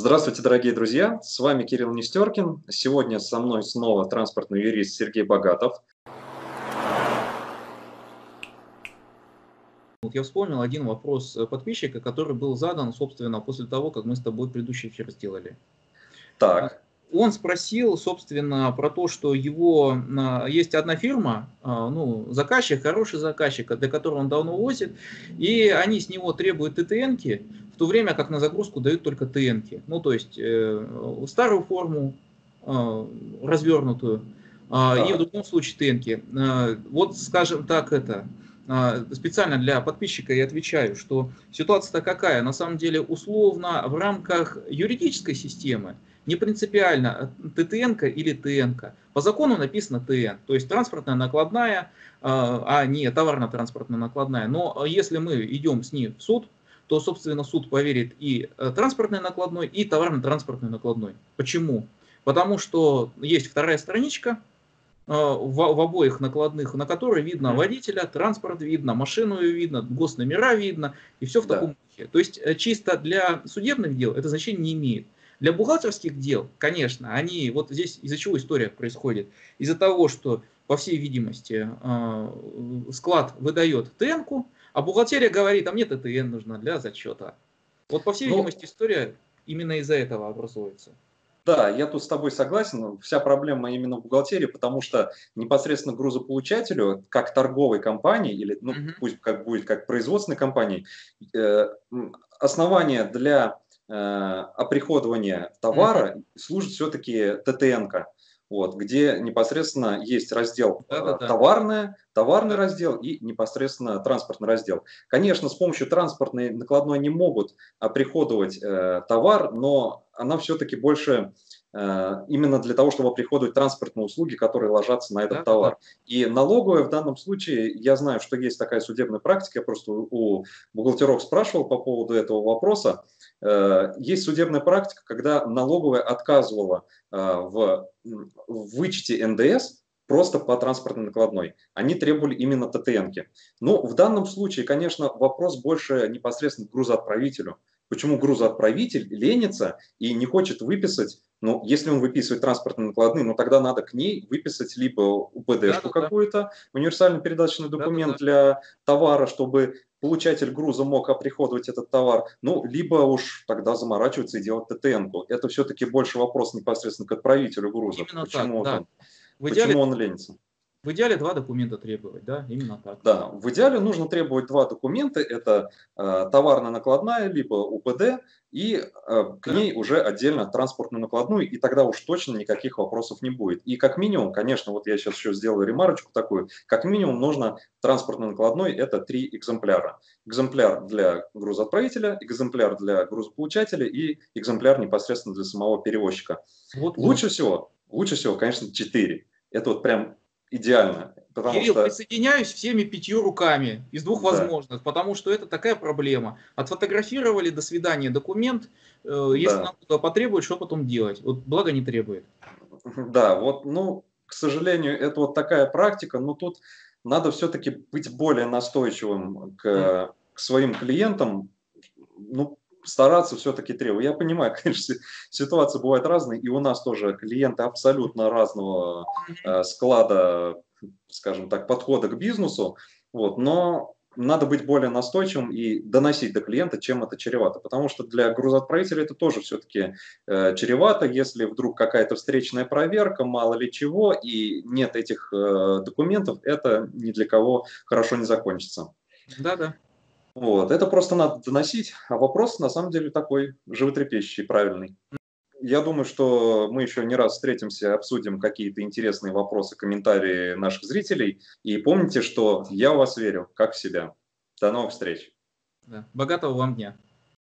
Здравствуйте, дорогие друзья! С вами Кирилл Нестеркин. Сегодня со мной снова транспортный юрист Сергей Богатов. Вот я вспомнил один вопрос подписчика, который был задан, собственно, после того, как мы с тобой предыдущий эфир сделали. Так. Он спросил, собственно, про то, что его а, есть одна фирма, а, ну, заказчик, хороший заказчик, для которого он давно возит, и они с него требуют ТТНки, в то время как на загрузку дают только ТНки. Ну, то есть э, старую форму, э, развернутую, э, и в другом случае ТНки. Э, вот, скажем так, это специально для подписчика я отвечаю, что ситуация-то какая? На самом деле, условно, в рамках юридической системы не принципиально, ТТН или ТНК. По закону написано ТН, то есть транспортная накладная, а не товарно-транспортная накладная. Но если мы идем с ней в суд, то, собственно, суд поверит и э, транспортной накладной, и товарно-транспортной накладной. Почему? Потому что есть вторая страничка в, в обоих накладных, на которой видно водителя, транспорт видно, машину видно, госномера видно, и все в да. таком духе. То есть э, чисто для судебных дел это значение не имеет. Для бухгалтерских дел, конечно, они, вот здесь из-за чего история происходит? Из-за того, что, по всей видимости, склад выдает ТНКу, а бухгалтерия говорит, а мне ТТН нужна для зачета. Вот по всей ну, видимости история именно из-за этого образуется. Да, я тут с тобой согласен. Вся проблема именно в бухгалтерии, потому что непосредственно грузополучателю, как торговой компании, или ну, угу. пусть как будет как производственной компании, э, основание для э, оприходования товара угу. служит все-таки ТТН-ка вот, где непосредственно есть раздел да, да. товарное, товарный раздел и непосредственно транспортный раздел. Конечно, с помощью транспортной накладной не могут оприходовать э, товар, но она все-таки больше э, именно для того, чтобы оприходовать транспортные услуги, которые ложатся на этот да, товар. Да. И налоговая в данном случае, я знаю, что есть такая судебная практика, я просто у бухгалтеров спрашивал по поводу этого вопроса, Э, есть судебная практика, когда налоговая отказывала э, в вычете НДС просто по транспортной накладной. Они требовали именно ТТНки. Но в данном случае, конечно, вопрос больше непосредственно к грузоотправителю. Почему грузоотправитель ленится и не хочет выписать, ну, если он выписывает транспортные накладные, ну, тогда надо к ней выписать либо УПДшку да, какую-то, универсальный передаточный документ да, да, для товара, чтобы получатель груза мог оприходовать этот товар, ну, либо уж тогда заморачиваться и делать ТТН-ку. Это все-таки больше вопрос непосредственно к отправителю груза. Именно почему, так, да. он, в идеале, почему он ленится. В идеале два документа требовать, да, именно так. Да, в идеале нужно требовать два документа, это э, товарная накладная, либо УПД, и э, к ней уже отдельно транспортную накладную, и тогда уж точно никаких вопросов не будет. И как минимум, конечно, вот я сейчас еще сделаю ремарочку такую, как минимум нужно транспортной накладной, это три экземпляра. Экземпляр для грузоотправителя, экземпляр для грузополучателя и экземпляр непосредственно для самого перевозчика. Вот, лучше вот. всего, лучше всего, конечно, четыре. Это вот прям идеально. Потому Кирилл, что... присоединяюсь всеми пятью руками из двух да. возможных, потому что это такая проблема. Отфотографировали, до свидания, документ. Э, если да. нам потребует, что потом делать? Вот благо не требует. Да, вот, ну, к сожалению, это вот такая практика, но тут надо все-таки быть более настойчивым к, к своим клиентам. Ну, стараться все-таки требовать. Я понимаю, конечно, ситуации бывают разные, и у нас тоже клиенты абсолютно разного э, склада, скажем так, подхода к бизнесу, вот, но надо быть более настойчивым и доносить до клиента, чем это чревато. Потому что для грузоотправителя это тоже все-таки э, чревато, если вдруг какая-то встречная проверка, мало ли чего, и нет этих э, документов, это ни для кого хорошо не закончится. Да-да. Вот. Это просто надо доносить, а вопрос на самом деле такой животрепещущий, правильный. Я думаю, что мы еще не раз встретимся, обсудим какие-то интересные вопросы, комментарии наших зрителей. И помните, что я в вас верю, как в себя. До новых встреч. Да. Богатого вам дня.